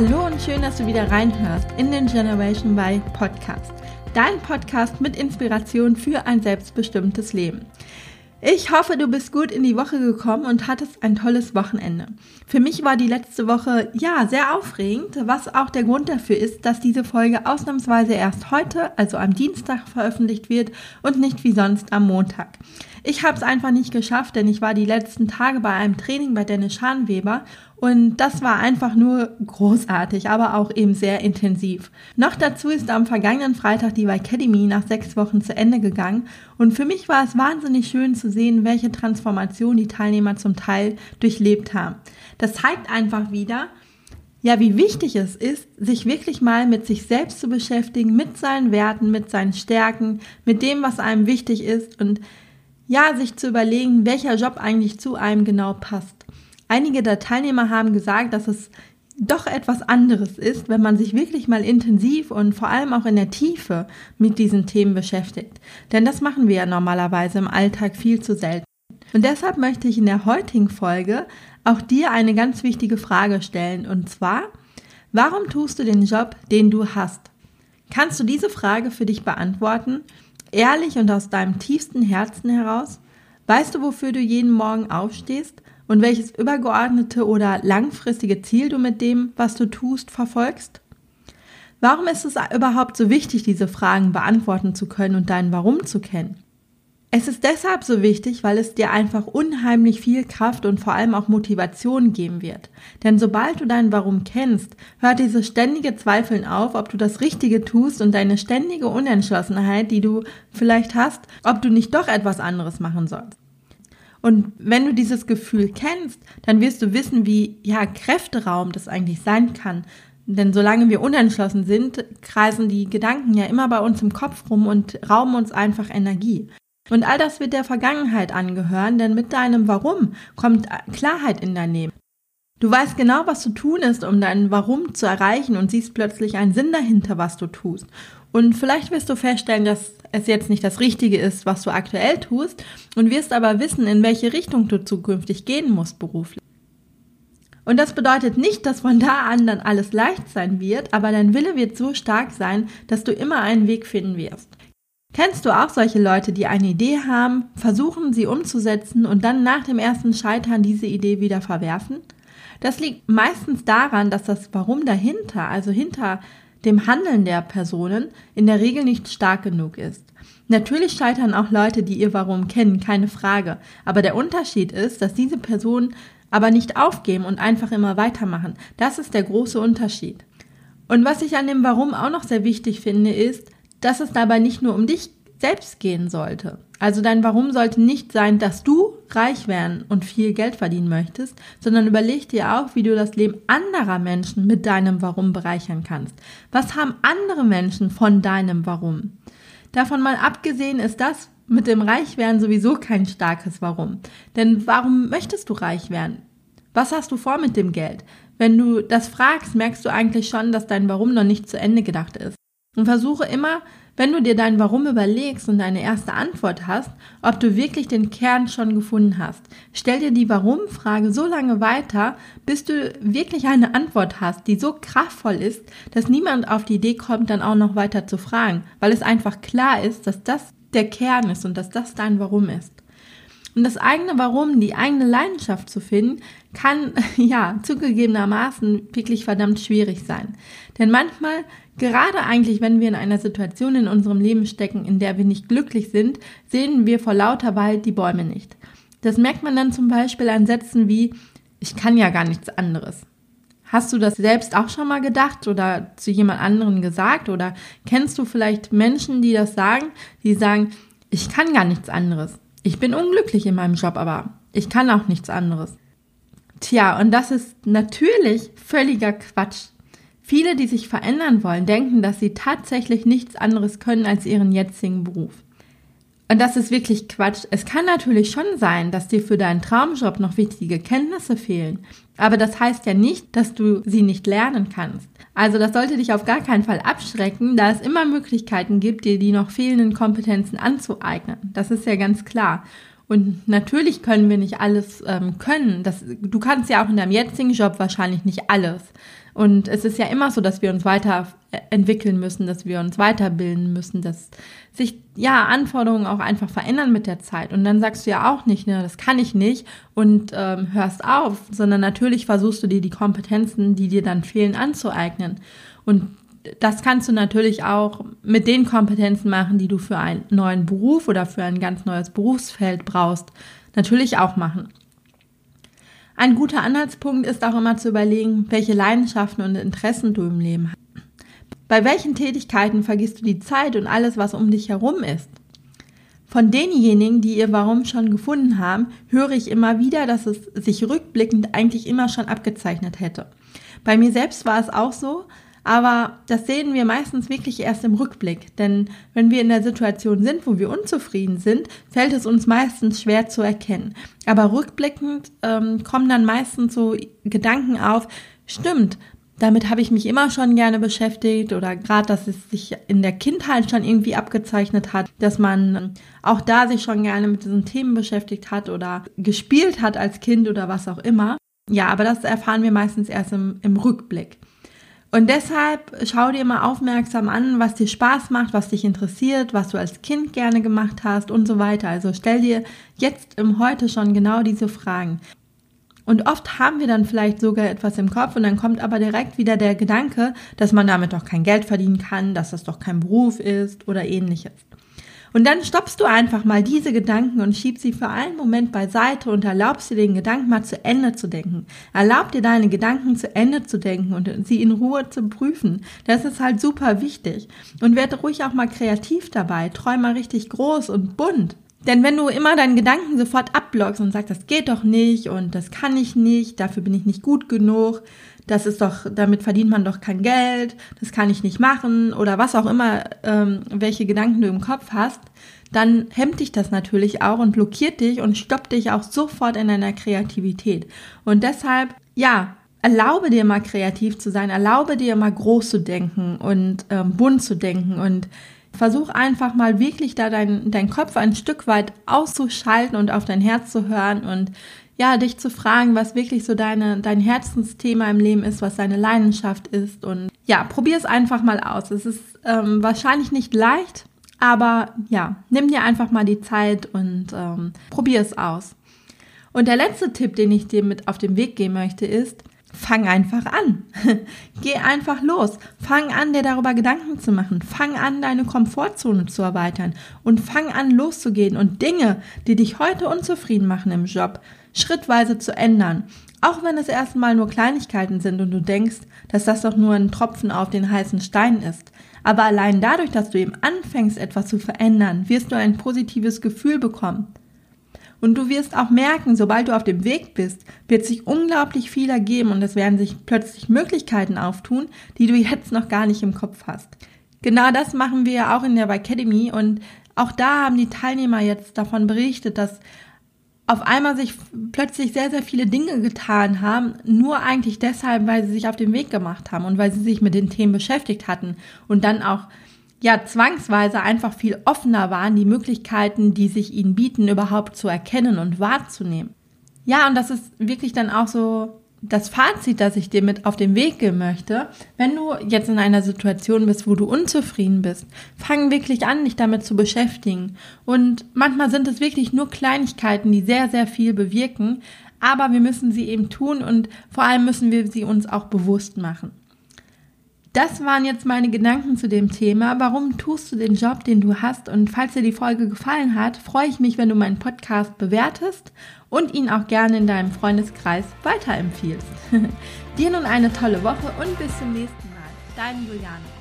Hallo und schön, dass du wieder reinhörst in den Generation Y Podcast. Dein Podcast mit Inspiration für ein selbstbestimmtes Leben. Ich hoffe, du bist gut in die Woche gekommen und hattest ein tolles Wochenende. Für mich war die letzte Woche ja sehr aufregend, was auch der Grund dafür ist, dass diese Folge ausnahmsweise erst heute, also am Dienstag, veröffentlicht wird und nicht wie sonst am Montag. Ich habe es einfach nicht geschafft, denn ich war die letzten Tage bei einem Training bei Dennis Schanweber und das war einfach nur großartig, aber auch eben sehr intensiv. Noch dazu ist am vergangenen Freitag die Academy nach sechs Wochen zu Ende gegangen. Und für mich war es wahnsinnig schön zu sehen, welche Transformation die Teilnehmer zum Teil durchlebt haben. Das zeigt einfach wieder, ja, wie wichtig es ist, sich wirklich mal mit sich selbst zu beschäftigen, mit seinen Werten, mit seinen Stärken, mit dem, was einem wichtig ist und ja, sich zu überlegen, welcher Job eigentlich zu einem genau passt. Einige der Teilnehmer haben gesagt, dass es doch etwas anderes ist, wenn man sich wirklich mal intensiv und vor allem auch in der Tiefe mit diesen Themen beschäftigt. Denn das machen wir ja normalerweise im Alltag viel zu selten. Und deshalb möchte ich in der heutigen Folge auch dir eine ganz wichtige Frage stellen. Und zwar, warum tust du den Job, den du hast? Kannst du diese Frage für dich beantworten? Ehrlich und aus deinem tiefsten Herzen heraus? Weißt du, wofür du jeden Morgen aufstehst? Und welches übergeordnete oder langfristige Ziel du mit dem, was du tust, verfolgst? Warum ist es überhaupt so wichtig, diese Fragen beantworten zu können und dein Warum zu kennen? Es ist deshalb so wichtig, weil es dir einfach unheimlich viel Kraft und vor allem auch Motivation geben wird. Denn sobald du dein Warum kennst, hört dieses ständige Zweifeln auf, ob du das Richtige tust und deine ständige Unentschlossenheit, die du vielleicht hast, ob du nicht doch etwas anderes machen sollst. Und wenn du dieses Gefühl kennst, dann wirst du wissen, wie ja Kräfteraum das eigentlich sein kann. Denn solange wir unentschlossen sind, kreisen die Gedanken ja immer bei uns im Kopf rum und rauben uns einfach Energie. Und all das wird der Vergangenheit angehören, denn mit deinem Warum kommt Klarheit in dein Leben. Du weißt genau, was zu tun ist, um dein Warum zu erreichen und siehst plötzlich einen Sinn dahinter, was du tust. Und vielleicht wirst du feststellen, dass es jetzt nicht das Richtige ist, was du aktuell tust und wirst aber wissen, in welche Richtung du zukünftig gehen musst beruflich. Und das bedeutet nicht, dass von da an dann alles leicht sein wird, aber dein Wille wird so stark sein, dass du immer einen Weg finden wirst. Kennst du auch solche Leute, die eine Idee haben, versuchen sie umzusetzen und dann nach dem ersten Scheitern diese Idee wieder verwerfen? Das liegt meistens daran, dass das Warum dahinter, also hinter dem Handeln der Personen in der Regel nicht stark genug ist. Natürlich scheitern auch Leute, die ihr Warum kennen, keine Frage. Aber der Unterschied ist, dass diese Personen aber nicht aufgeben und einfach immer weitermachen. Das ist der große Unterschied. Und was ich an dem Warum auch noch sehr wichtig finde, ist, dass es dabei nicht nur um dich selbst gehen sollte. Also dein Warum sollte nicht sein, dass du reich werden und viel Geld verdienen möchtest, sondern überleg dir auch, wie du das Leben anderer Menschen mit deinem Warum bereichern kannst. Was haben andere Menschen von deinem Warum? Davon mal abgesehen ist das mit dem Reichwerden sowieso kein starkes Warum. Denn warum möchtest du reich werden? Was hast du vor mit dem Geld? Wenn du das fragst, merkst du eigentlich schon, dass dein Warum noch nicht zu Ende gedacht ist. Und versuche immer wenn du dir dein Warum überlegst und eine erste Antwort hast, ob du wirklich den Kern schon gefunden hast. Stell dir die Warum-Frage so lange weiter, bis du wirklich eine Antwort hast, die so kraftvoll ist, dass niemand auf die Idee kommt, dann auch noch weiter zu fragen, weil es einfach klar ist, dass das der Kern ist und dass das dein Warum ist. Und das eigene Warum, die eigene Leidenschaft zu finden, kann ja zugegebenermaßen wirklich verdammt schwierig sein. Denn manchmal Gerade eigentlich, wenn wir in einer Situation in unserem Leben stecken, in der wir nicht glücklich sind, sehen wir vor lauter Wald die Bäume nicht. Das merkt man dann zum Beispiel an Sätzen wie, ich kann ja gar nichts anderes. Hast du das selbst auch schon mal gedacht oder zu jemand anderen gesagt? Oder kennst du vielleicht Menschen, die das sagen, die sagen, ich kann gar nichts anderes. Ich bin unglücklich in meinem Job, aber ich kann auch nichts anderes. Tja, und das ist natürlich völliger Quatsch. Viele, die sich verändern wollen, denken, dass sie tatsächlich nichts anderes können als ihren jetzigen Beruf. Und das ist wirklich Quatsch. Es kann natürlich schon sein, dass dir für deinen Traumjob noch wichtige Kenntnisse fehlen. Aber das heißt ja nicht, dass du sie nicht lernen kannst. Also das sollte dich auf gar keinen Fall abschrecken, da es immer Möglichkeiten gibt, dir die noch fehlenden Kompetenzen anzueignen. Das ist ja ganz klar. Und natürlich können wir nicht alles ähm, können. Das, du kannst ja auch in deinem jetzigen Job wahrscheinlich nicht alles. Und es ist ja immer so, dass wir uns weiterentwickeln müssen, dass wir uns weiterbilden müssen, dass sich ja Anforderungen auch einfach verändern mit der Zeit. Und dann sagst du ja auch nicht, ne, das kann ich nicht und ähm, hörst auf, sondern natürlich versuchst du dir die Kompetenzen, die dir dann fehlen, anzueignen. Und das kannst du natürlich auch mit den Kompetenzen machen, die du für einen neuen Beruf oder für ein ganz neues Berufsfeld brauchst, natürlich auch machen. Ein guter Anhaltspunkt ist auch immer zu überlegen, welche Leidenschaften und Interessen du im Leben hast. Bei welchen Tätigkeiten vergisst du die Zeit und alles, was um dich herum ist? Von denjenigen, die ihr Warum schon gefunden haben, höre ich immer wieder, dass es sich rückblickend eigentlich immer schon abgezeichnet hätte. Bei mir selbst war es auch so, aber das sehen wir meistens wirklich erst im Rückblick. Denn wenn wir in der Situation sind, wo wir unzufrieden sind, fällt es uns meistens schwer zu erkennen. Aber rückblickend ähm, kommen dann meistens so Gedanken auf, stimmt, damit habe ich mich immer schon gerne beschäftigt oder gerade, dass es sich in der Kindheit schon irgendwie abgezeichnet hat, dass man auch da sich schon gerne mit diesen Themen beschäftigt hat oder gespielt hat als Kind oder was auch immer. Ja, aber das erfahren wir meistens erst im, im Rückblick. Und deshalb schau dir mal aufmerksam an, was dir Spaß macht, was dich interessiert, was du als Kind gerne gemacht hast und so weiter. Also stell dir jetzt im Heute schon genau diese Fragen. Und oft haben wir dann vielleicht sogar etwas im Kopf und dann kommt aber direkt wieder der Gedanke, dass man damit doch kein Geld verdienen kann, dass das doch kein Beruf ist oder ähnliches. Und dann stoppst du einfach mal diese Gedanken und schiebst sie für einen Moment beiseite und erlaubst dir den Gedanken mal zu Ende zu denken. Erlaub dir deine Gedanken zu Ende zu denken und sie in Ruhe zu prüfen. Das ist halt super wichtig. Und werde ruhig auch mal kreativ dabei. Träum mal richtig groß und bunt. Denn wenn du immer deinen Gedanken sofort abblockst und sagst, das geht doch nicht und das kann ich nicht, dafür bin ich nicht gut genug, das ist doch, damit verdient man doch kein Geld, das kann ich nicht machen oder was auch immer, ähm, welche Gedanken du im Kopf hast, dann hemmt dich das natürlich auch und blockiert dich und stoppt dich auch sofort in deiner Kreativität. Und deshalb, ja, erlaube dir mal kreativ zu sein, erlaube dir mal groß zu denken und ähm, bunt zu denken und versuch einfach mal wirklich da dein, dein Kopf ein Stück weit auszuschalten und auf dein Herz zu hören und ja, dich zu fragen, was wirklich so deine, dein Herzensthema im Leben ist, was deine Leidenschaft ist. Und ja, probier es einfach mal aus. Es ist ähm, wahrscheinlich nicht leicht, aber ja, nimm dir einfach mal die Zeit und ähm, probier es aus. Und der letzte Tipp, den ich dir mit auf den Weg geben möchte, ist, fang einfach an. Geh einfach los. Fang an, dir darüber Gedanken zu machen. Fang an, deine Komfortzone zu erweitern. Und fang an, loszugehen und Dinge, die dich heute unzufrieden machen im Job, schrittweise zu ändern. Auch wenn es erstmal nur Kleinigkeiten sind und du denkst, dass das doch nur ein Tropfen auf den heißen Stein ist. Aber allein dadurch, dass du eben anfängst, etwas zu verändern, wirst du ein positives Gefühl bekommen. Und du wirst auch merken, sobald du auf dem Weg bist, wird sich unglaublich viel ergeben und es werden sich plötzlich Möglichkeiten auftun, die du jetzt noch gar nicht im Kopf hast. Genau das machen wir auch in der Academy und auch da haben die Teilnehmer jetzt davon berichtet, dass auf einmal sich plötzlich sehr, sehr viele Dinge getan haben, nur eigentlich deshalb, weil sie sich auf den Weg gemacht haben und weil sie sich mit den Themen beschäftigt hatten und dann auch ja zwangsweise einfach viel offener waren, die Möglichkeiten, die sich ihnen bieten, überhaupt zu erkennen und wahrzunehmen. Ja, und das ist wirklich dann auch so das Fazit, das ich dir mit auf den Weg geben möchte, wenn du jetzt in einer Situation bist, wo du unzufrieden bist, fang wirklich an, dich damit zu beschäftigen. Und manchmal sind es wirklich nur Kleinigkeiten, die sehr, sehr viel bewirken, aber wir müssen sie eben tun und vor allem müssen wir sie uns auch bewusst machen. Das waren jetzt meine Gedanken zu dem Thema. Warum tust du den Job, den du hast? Und falls dir die Folge gefallen hat, freue ich mich, wenn du meinen Podcast bewertest und ihn auch gerne in deinem Freundeskreis weiterempfiehlst. dir nun eine tolle Woche und bis zum nächsten Mal. Dein Juliane.